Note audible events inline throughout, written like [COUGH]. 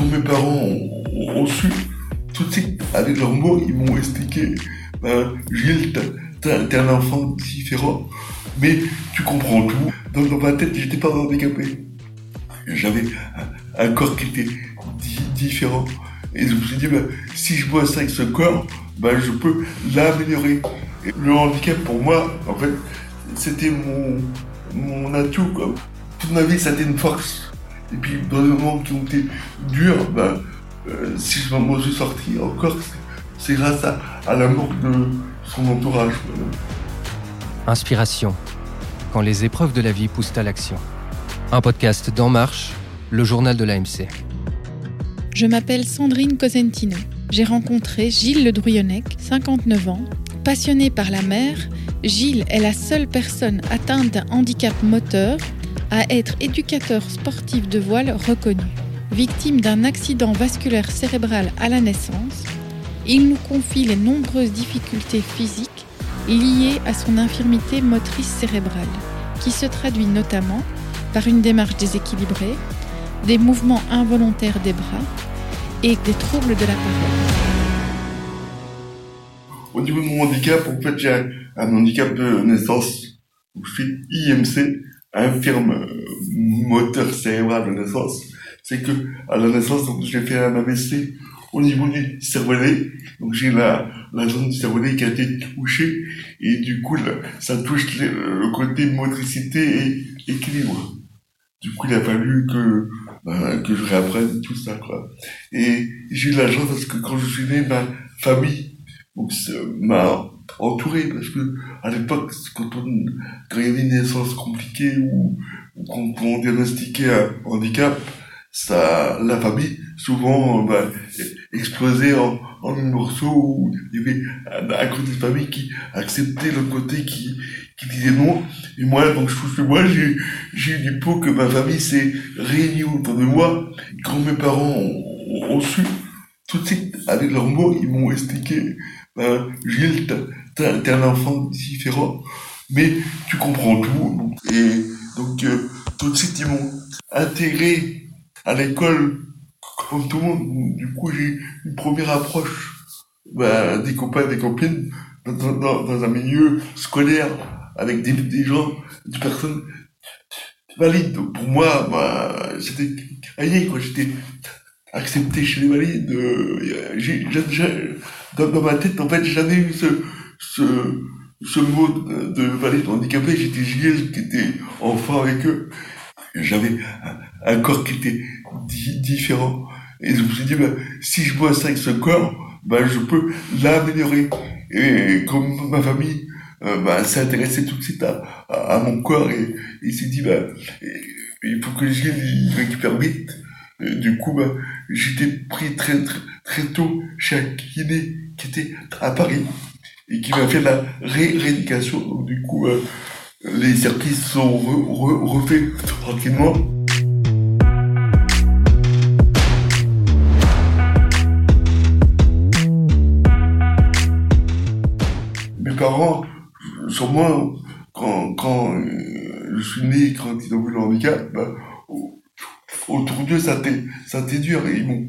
quand mes parents ont, su, tout de suite, avec leurs mots, ils m'ont expliqué, ben, Gilles, t'es un enfant différent, mais tu comprends tout. Donc dans ma tête, j'étais pas handicapé. J'avais un, corps qui était différent. Et je me suis dit, ben, si je bosse avec ce corps, ben, je peux l'améliorer. Le handicap, pour moi, en fait, c'était mon, mon atout. Quoi. Toute ma vie, ça a été une force. Et puis, dans les moments qui ont été durs, ben, euh, si je m'en suis sorti encore, c'est grâce à, l'amour de son entourage. Inspiration, quand les épreuves de la vie poussent à l'action. Un podcast d'En Marche, le journal de l'AMC. Je m'appelle Sandrine Cosentino. J'ai rencontré Gilles Le Drouillonnec, 59 ans. Passionné par la mer, Gilles est la seule personne atteinte d'un handicap moteur à être éducateur sportif de voile reconnu. Victime d'un accident vasculaire cérébral à la naissance, il nous confie les nombreuses difficultés physiques liées à son infirmité motrice cérébrale, qui se traduit notamment par une démarche déséquilibrée, des mouvements involontaires des bras et des troubles de la parole. Au niveau de mon handicap, en fait, j'ai un, handicap de naissance. Je suis IMC, infirme moteur cérébral de naissance. C'est que à la naissance, j'ai fait un AVC au niveau du cervelet. Donc j'ai la, la zone du cervelet qui a été touchée et du coup ça touche le, côté motricité et équilibre. Du coup il a fallu que ben, que je réapprenne tout ça quoi. Et j'ai eu la chance parce que quand je suis né, ma famille m'a entouré parce que à l'époque quand on quand il y avait une naissance compliquée ou, ou quand diagnostiquait un handicap ça, la famille, souvent, bah, explosait en, en morceaux où il y avait un, côté de famille qui acceptait le côté qui, qui disait non. Et moi, donc, je trouve que moi, j'ai, j'ai eu du pot que ma famille s'est réunie autour de moi. Quand mes parents ont, su, tout de suite, avec leurs mots, ils m'ont expliqué, bah, Gilles, t'es un enfant différent, mais tu comprends tout. Et donc, euh, tout de suite, ils m'ont intégré à l'école, comme tout le monde, du coup, j'ai une première approche bah, des copains, des copines, dans, dans, un milieu scolaire, avec des, des gens, des personnes valides. Pour moi, bah, c'était quoi. J'étais accepté chez les valides. Euh, j'ai, dans, dans, ma tête, en fait, j'ai jamais eu ce, ce, ce mot de, de valide handicapé. J'étais Gilles qui était enfant avec eux j'avais un, corps qui était différent. Et je me suis dit, ben, si je bosse avec ce corps, ben, je peux l'améliorer. Et comme ma famille euh, ben, s'est tout de suite à, à, mon corps et il s'est dit, ben, il faut que je le récupère vite. du coup, ben, j'étais pris très, très, très tôt chez un kiné qui était à Paris et qui m'a fait la rééducation. Du coup, euh, les circuits sont refaits tranquillement. Mes parents, sur moi, quand, quand euh, je suis né, quand ils ont vu le handicap, bah, autour d'eux, ça été dur et ils m'ont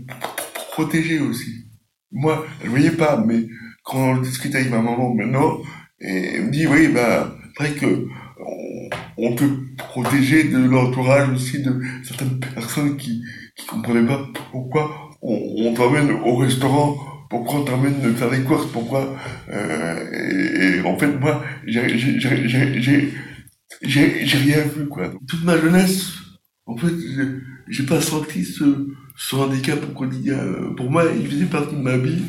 protégé aussi. Moi, je ne voyais pas, mais quand je discutais avec ma maman maintenant, et elle me dit, oui, bah, vrai que on, peut protéger de l'entourage aussi de certaines personnes qui qui comprenaient pas pourquoi on, on t'emmène au restaurant pourquoi on t'emmène faire des courses pourquoi euh, et, en fait moi j'ai rien vu quoi. Toute ma jeunesse en fait j'ai pas senti ce ce handicap quotidien pour moi il faisait partie de ma vie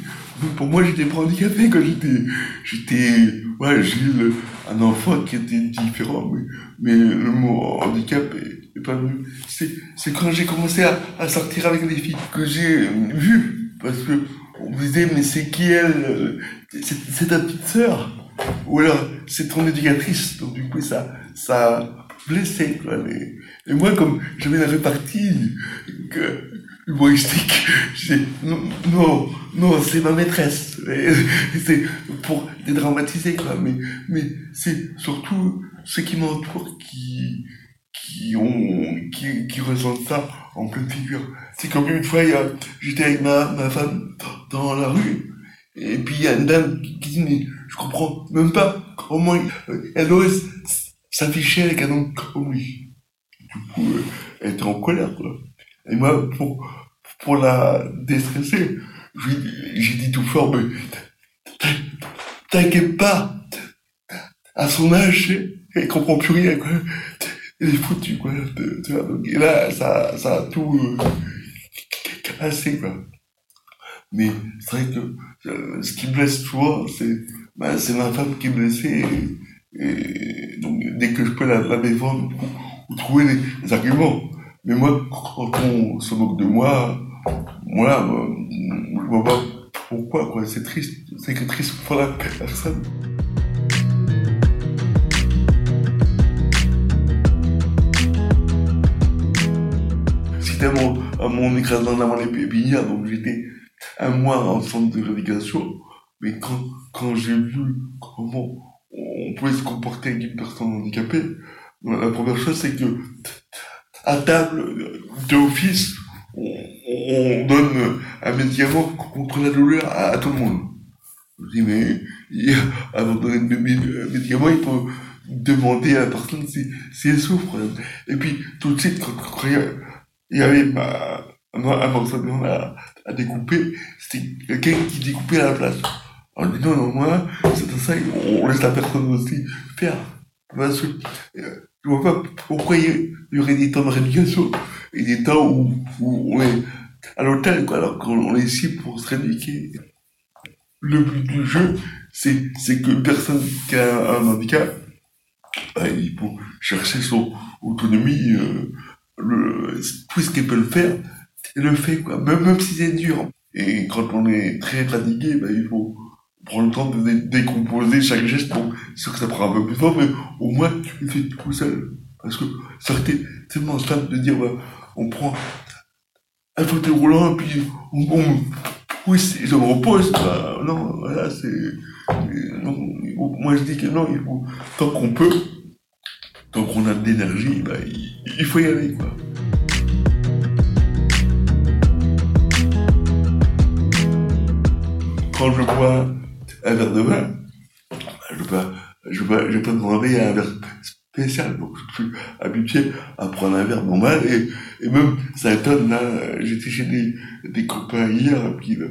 pour moi j'étais pas handicapé quand j'étais j'étais ouais, j'ai eu un enfant qui était différent, mais, mais le mot handicap est, pas venu. C'est quand j'ai commencé à, sortir avec les filles que j'ai vu, parce que on me disait, mais c'est qui elle C'est ta petite sœur? Ou alors, c'est ton éducatrice. Donc du coup, ça, ça a blessé. Quoi, Et moi, comme j'avais la répartie, que, humoristique. Non, non, non c'est ma maîtresse. C'est pour dédramatiser, quoi. Mais, mais c'est surtout ceux qui m'entourent qui, qui ont, qui, qui ressentent ça en pleine figure. C'est comme une fois, j'étais avec ma, ma femme dans la rue, et puis il y a une dame qui dit, mais je comprends même pas comment elle aurait s'afficher avec un homme comme lui. Du coup, euh, elle était en colère, quoi. Et moi, pour, pour la déstresser, j'ai dit tout fort, mais t'inquiète pas, à son âge, elle comprend plus rien, quoi. Elle est foutue, quoi. Et là, ça, ça a tout euh, cassé, quoi. Mais c'est vrai que euh, ce qui blesse souvent, c'est bah, c'est ma femme qui est blessée. Et, donc, dès que je peux la, la défendre ou, trouver des, arguments. Mais moi, quand on se moque de moi, voilà, je vois pas pourquoi, quoi. C'est triste. C'est que triste pour la personne. C'était à mon, à mon dans mon épinière, donc j'étais un mois en centre de rééducation. Mais quand, quand j'ai vu comment on pouvait se comporter avec une personne handicapée, la première chose c'est que à table d'office, on, on donne un médicament contre la douleur à, tout le monde. Je dis, mais avant de donner un médicament, il faut demander à la personne si, si elle souffre. Et puis, tout de suite, quand, il y avait ma, un morceau de à, à découper, c'était quelqu'un qui découpait à la place. On dit non, non, moi, c'est ça, on laisse la personne aussi faire. Euh, je vois pas pourquoi il y aurait des temps de rééducation et des temps où, on est à l'hôtel, alors qu'on est ici pour se rééduquer. Le but du jeu, c'est, c'est que personne qui a un handicap, bah, il faut chercher son autonomie, euh, le, tout ce qu'il peut le faire, il le fait, quoi, même, même si c'est dur. Et quand on est très fatigué, bah, il faut prendre le temps de décomposer chaque geste. Bon, c'est sûr que ça prend un peu plus fort, mais au moins, tu le fais tout seul. Parce que été tellement simple de dire, bah, on prend un fauteuil roulant, et puis on, on oui, je me repose. Bah, non, voilà, c'est. Moi je dis que non, il faut, tant qu'on peut, tant qu'on a de l'énergie, bah, il, il faut y aller, quoi. Quand je bois un verre de vin, je ne vais, je vais, je vais pas demander un verre spécial. Donc, je suis habitué à prendre un verre normal et, et même, ça étonne, là, j'étais chez des, des copains hier, puis je,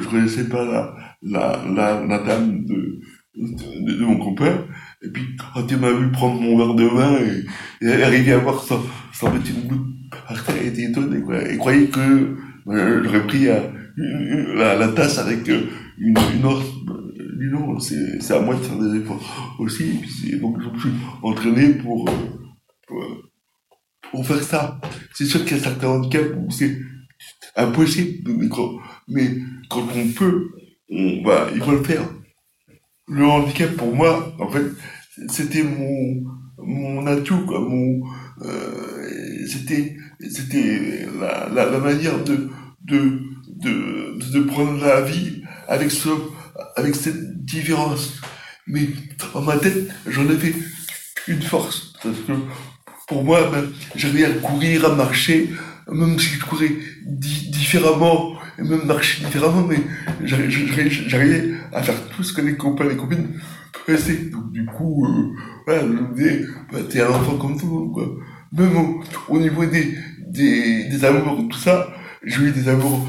je connaissais pas la, la, la, la dame de, de, de, mon copain. Et puis, quand il m'a vu prendre mon verre de vin et, et arriver à voir ça mettre une goutte par terre, il était étonné, quoi. Il croyait que euh, j'aurais pris euh, la, la, tasse avec euh, une, une os dis non, c'est à moi de faire des efforts aussi. Donc je me suis entraîné pour, pour, pour faire ça. C'est sûr qu'il y a certains handicaps où c'est impossible, mais quand, mais quand on peut, on, il faut le faire. Le handicap pour moi, en fait, c'était mon, mon atout, quoi, mon, euh, c'était, c'était la, la, la, manière de, de, de, de prendre la vie avec ce, avec cette différence. Mais dans ma tête, j'en avais une force. Parce que pour moi, ben, j'arrivais à courir, à marcher, même si je courais différemment, et même marcher différemment, mais j'arrivais à faire tout ce que les copains et les copines faisaient. Donc du coup, euh, voilà, je me disais, bah, t'es un enfant comme tout le monde, quoi. Même au, niveau des, des, des amours, tout ça, j'ai eu des amours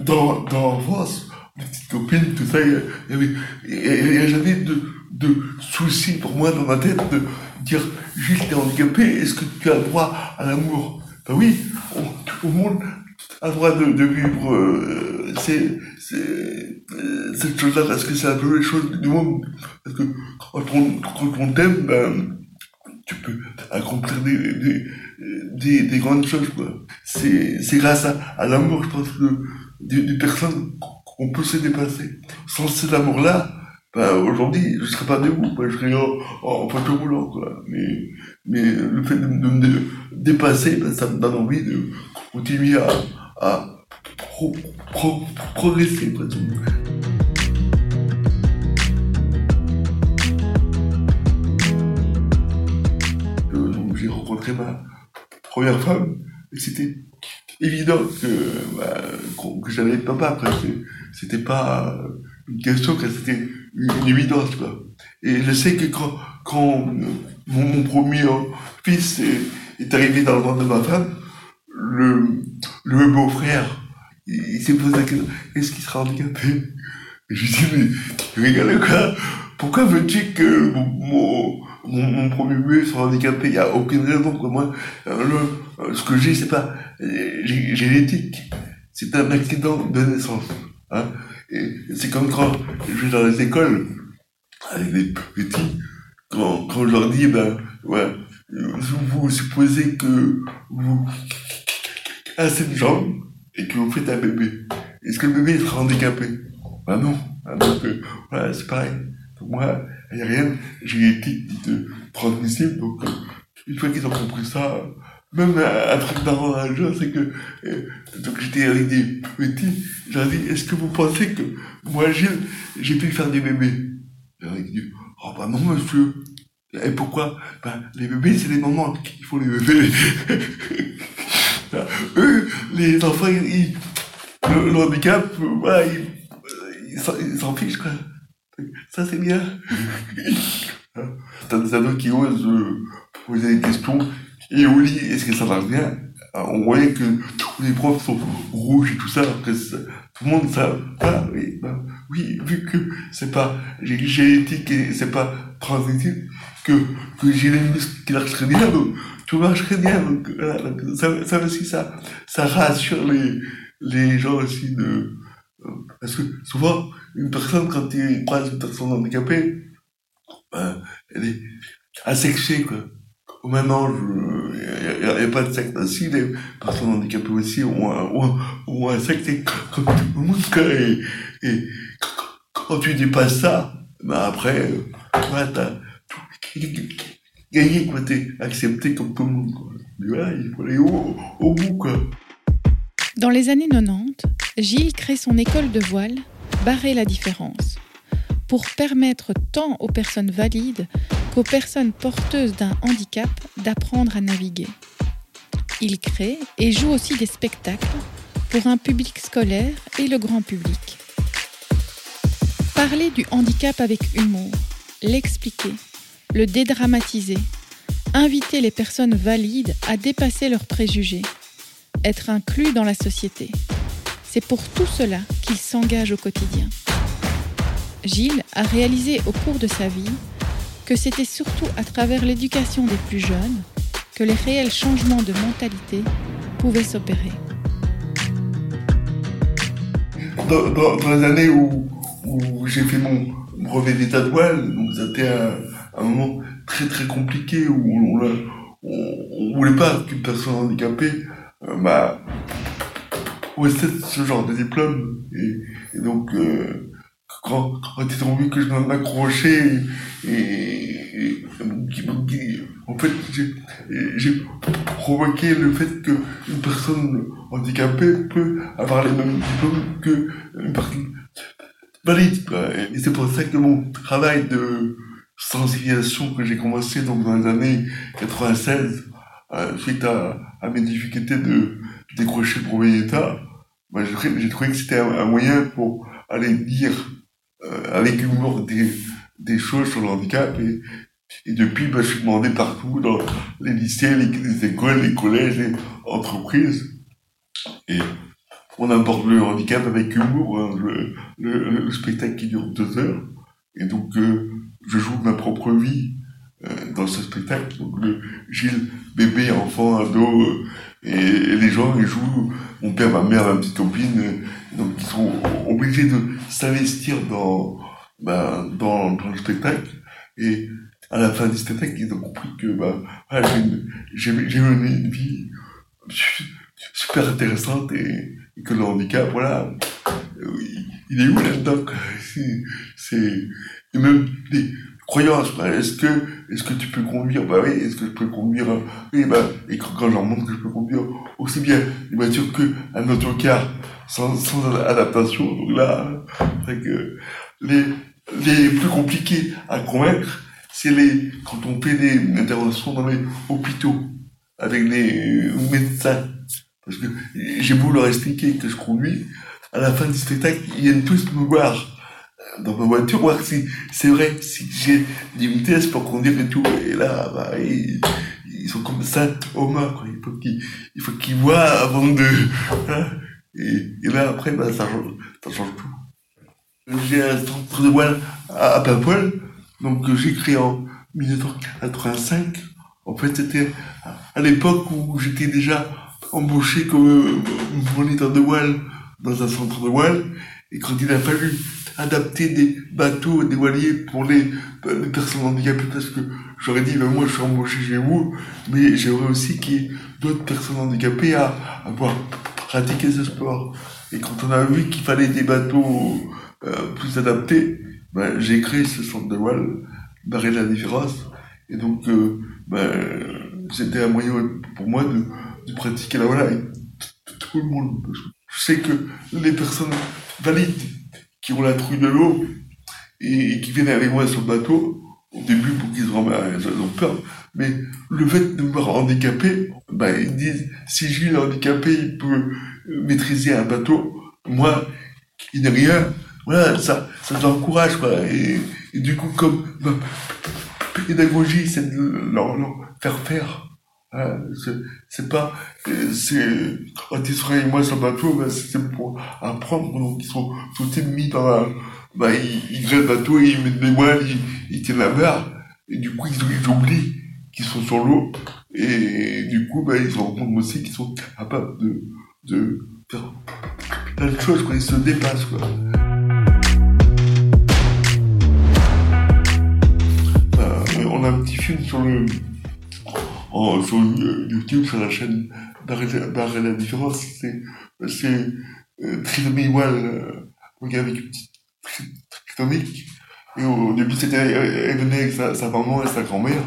dans, dans l'enfance petite copine, tout ça, il y avait, il y a jamais de, de souci pour moi dans ma tête de dire, juste t'es handicapé, est-ce que tu as droit à l'amour? Ben oui, tout le monde a droit de, vivre euh, euh, cette chose-là, parce que c'est un peu les choses du monde. Parce que quand on, quand on t'aime, ben, tu peux accomplir des, des, des, des grandes choses, quoi. C'est, c'est grâce à, à l'amour, je pense, que des, des personnes on peut se dépasser. Sans cet amour-là, ben, aujourd'hui, je ne serais pas debout, je serais en, en fauteuil roulant, quoi. Mais, mais le fait de, me dépasser, ben, ça me donne envie de continuer à, à pro, progresser, euh, J'ai rencontré ma première femme, et c'était évident que, bah, que j'allais être papa. Après, c'était pas une question, c'était une, évidence, quoi. Et je sais que quand, quand mon, premier fils est, arrivé dans le ventre de ma femme, le, le beau-frère, il, s'est posé la question, est-ce qu'il sera handicapé? Je lui dis, mais regarde quoi, pourquoi veux-tu que mon, mon, premier bébé soit handicapé Il n'y a aucune raison que moi, euh, le, ce que j'ai, c'est pas génétique, c'est un accident de naissance. Hein et c'est comme quand je vais dans les écoles, avec des petits, quand, quand je leur dis, ben, ouais, vous supposez que vous avez cette jambe et que vous faites un bébé. Est-ce que le bébé sera handicapé? Ben non. Donc, euh, voilà, c'est pareil. Moi, il n'y a rien génétique de transmissible. Donc, euh, une fois qu'ils ont compris ça, même un, truc marrant un jour, c'est que euh, donc j'étais avec des petits, j'ai dit, est-ce que vous pensez que moi, Gilles, j'ai pu faire des bébés? J'ai dit, oh bah non, monsieur. Et pourquoi? Ben, Les bébés, c'est les mamans qui font les bébés. [LAUGHS] Eux, les enfants, ils, le, handicap, voilà, ils s'en fichent, quoi. Ça, c'est bien. T'as des ados qui osent euh, poser des questions et au lit, est-ce que ça va bien? On voyait que tous les profs sont rouges et tout ça, que tout le monde ça. Ah, oui, bah, oui, vu que c'est pas génétique et c'est pas transitif, que, que j'ai les muscles qui marchent très bien, donc tout marche très bien. Donc, voilà, donc ça, ça aussi, ça, ça rassure les, les gens aussi de. Euh, parce que souvent, une personne, quand il croise une personne handicapée, ben, elle est asexuée, quoi au même âge, il n'y a, pas de secte ainsi, les personnes handicapées aussi ont un, ont, un secte comme tout le monde. Et, et quand tu dépasses ça, ben après, voilà, t'as gagné, quoi, t'es accepté comme tout le monde. Quoi. voilà, il faut aller au, au bout, quoi. Dans les années 90, Gilles crée son école de voile, Barrer la différence, pour permettre tant aux personnes valides qu'aux personnes porteuses d'un handicap d'apprendre à naviguer. Il crée et joue aussi des spectacles pour un public scolaire et le grand public. Parler du handicap avec humour, l'expliquer, le dédramatiser, inviter les personnes valides à dépasser leurs préjugés, être inclus dans la société. C'est pour tout cela qu'il s'engage au quotidien. Gilles a réalisé au cours de sa vie que c'était surtout à travers l'éducation des plus jeunes que les réels changements de mentalité pouvaient s'opérer. Dans, les années où, j'ai fait mon brevet d'état de voile, donc c'était un, moment très très compliqué où on, ne voulait pas qu'une personne handicapée euh, bah, ce genre de diplôme et, donc euh, quand, quand ils ont vu que je m'accrochais et, et, et, en fait j'ai provoqué le fait qu'une personne handicapée peut avoir les mêmes diplômes qu'une personne valide. Et c'est pour ça que mon travail de sensibilisation que j'ai commencé donc dans les années 96, euh, suite à, à mes difficultés de décrocher le premier état, j'ai trouvé que c'était un, moyen pour aller dire euh, avec humour des, des choses sur le handicap. Et, et depuis, bah, je suis demandé partout, dans les lycées, les, écoles, les collèges, les entreprises. Et on aborde le handicap avec humour, hein, le, le, le, spectacle qui dure deux heures. Et donc, euh, je joue ma propre vie dans ce spectacle. Donc, le Gilles, bébé, enfant, ado, euh, et, les gens, ils jouent, mon père, ma mère, ma petite copine, donc ils sont obligés de s'investir dans, bah, dans, dans, le spectacle. Et à la fin du spectacle, ils ont compris que bah, voilà, j'ai mené une vie super intéressante et, que le handicap, voilà, il est où là-dedans? C'est et même des croyances. Est-ce que est-ce que tu peux conduire? Bah oui. Est-ce que je peux conduire Oui, bah et quand, quand je leur montre que je peux conduire aussi bien une voiture que un autocar sans, sans adaptation, donc là, c'est que les les plus compliqués à convaincre, c'est les quand on fait des interventions dans les hôpitaux avec les médecins. Parce que j'ai beau leur expliquer que je conduis, à la fin du spectacle, ils viennent tous me voir dans ma voiture, voir si c'est vrai, si j'ai des vitesses pour conduire et tout. Et là, bah, ils, sont comme ça, Oma, quoi. Il faut qu'ils, il faut qu'ils voient avant de, hein. et, et, là, après, bah, ça, ça change tout. J'ai un centre de voile à, à donc j'ai créé en 1985. En fait, c'était à l'époque où j'étais déjà embauché comme moniteur de voile dans un centre de voile. Et quand il a fallu adapter des bateaux, des voiliers pour les, personnes handicapées, parce que j'aurais dit, ben moi je suis embauché chez vous, mais j'aimerais aussi qu'il y ait d'autres personnes handicapées à, à pouvoir pratiquer ce sport. Et quand on a vu qu'il fallait des bateaux euh, plus adaptés, ben, j'ai créé ce centre de voile, barrer la différence. Et donc, euh, ben, c'était un moyen pour moi de, de pratiquer la voile avec tout le monde. Je sais que les personnes valides qui ont la trouille de l'eau et, qui viennent avec moi sur le bateau, au début pour qu'ils se ils ont peur, mais le fait de me handicapé, ben, ils disent, si Gilles est handicapé, il peut maîtriser un bateau, moi, qui n'ai rien, voilà, ça, ça t'encourage, quoi. Et, du coup, comme ma pédagogie, c'est de leur, leur faire faire Hein, c'est pas, c'est, quand ils sont avec moi sur le bateau, ben, c'est pour apprendre, donc ils sont tout mis dans la, ben, ils, ils le bateau, ils mettent des voiles, ils, ils tiennent la mer, et du coup, ils, oublient qu'ils sont sur l'eau, et du coup, ben, ils se rendent compte aussi qu'ils sont capables de, de faire plein de choses, quoi, ils se dépassent, quoi. Euh, on a un petit film sur le, sur YouTube, sur la chaîne d'Arrêt la différence, c'est, c'est euh, Trisomie Wall, euh, avec une petite trisomique. Et au début, c'était, elle venait avec sa, maman et sa grand-mère.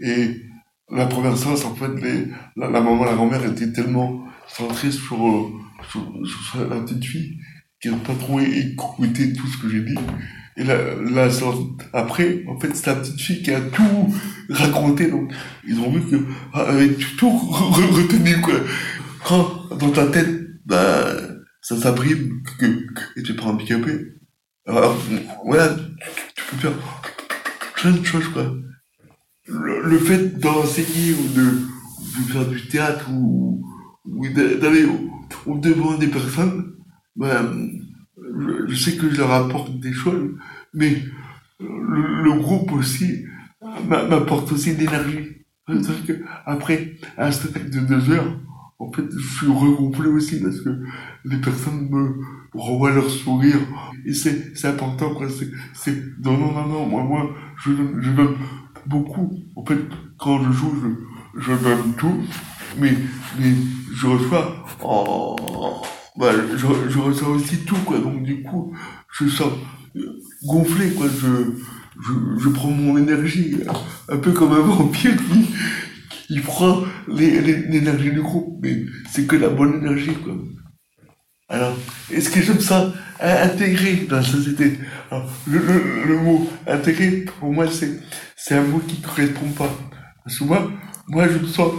Et la première séance, en fait, les, la, la, maman et la grand-mère étaient tellement centrées sur, euh, sur, sur, la petite fille qu'elles n'ont pas trop écouté tout ce que j'ai dit. Et la, la après, en fait, c'est la petite fille qui a tout raconté. Donc, ils ont vu que ah, avait tout retenu quoi. Quand dans ta tête, bah, ça s'abrime que, que tu es pas handicapé. Alors, voilà, tu, peux faire plein de choses quoi. Le, le fait d'enseigner ou de, de, faire du théâtre ou, ou d'aller au, au devant des personnes, bah, je, sais que je leur apporte des choses, mais le, groupe aussi m'apporte aussi que après un spectacle de deux heures, en fait, je suis regroupé aussi parce que les personnes me renvoient leur sourire. Et c'est, important, quoi. C'est, c'est, non, non, non, non, moi, moi, je je donne beaucoup. En fait, quand je joue, je, je donne tout, mais, mais je reçois en, bah, je, je ressens aussi tout, quoi. Donc, du coup, je sens gonflé, quoi. Je, je, je prends mon énergie, un peu comme un vampire qui, qui prend l'énergie du groupe. Mais c'est que la bonne énergie, quoi. Alors, est-ce que j'aime ça intégrer dans la société? Alors, le, le, le, mot intégrer, pour moi, c'est, c'est un mot qui ne correspond pas. Parce que moi, moi, je me sens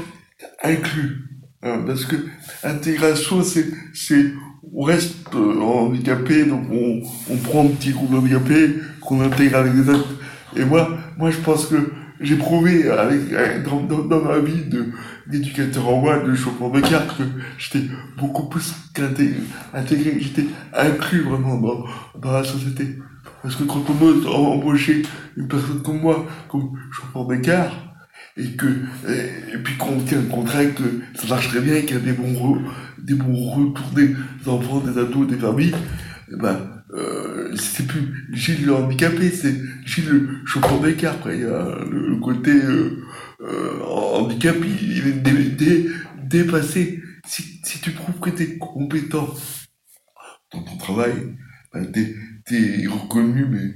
inclus. Hein, parce que intégration, c'est, c'est, on reste euh, handicapé, donc on, on prend un petit groupe handicapé qu'on intègre avec les autres. Et moi, moi, je pense que j'ai prouvé avec, dans, dans, dans, ma vie de, d'éducateur en voile, de chauffeur de carte, que j'étais beaucoup plus qu'intégré, j'étais inclus vraiment dans, dans la société. Parce que quand on embaucher une personne comme moi, comme chauffeur de carte, et que et, puis qu'on tient le contrat que ça marche très bien qu'il y a des bons des bons retours des enfants des ados des familles eh ben euh, c'est plus Gilles le handicapé c'est Gilles le chauffeur d'écart il y a le, côté euh, euh, handicap il, est dé, dépassé. Si, si tu prouves que tu es compétent dans ton travail ben, tu es, reconnu mais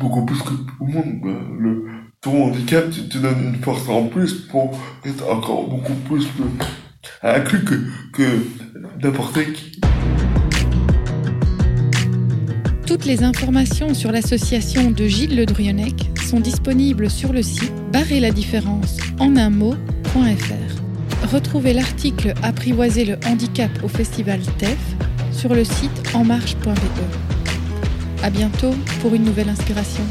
beaucoup plus que tout le monde le handicap te, te donne une force en plus pour être encore beaucoup plus inclus que, que n'importe qui. Toutes les informations sur l'association de Gilles Le sont disponibles sur le site barrer la différence en un mot.fr. Retrouvez l'article Apprivoiser le handicap au festival TEF sur le site enmarche.be. À bientôt pour une nouvelle inspiration.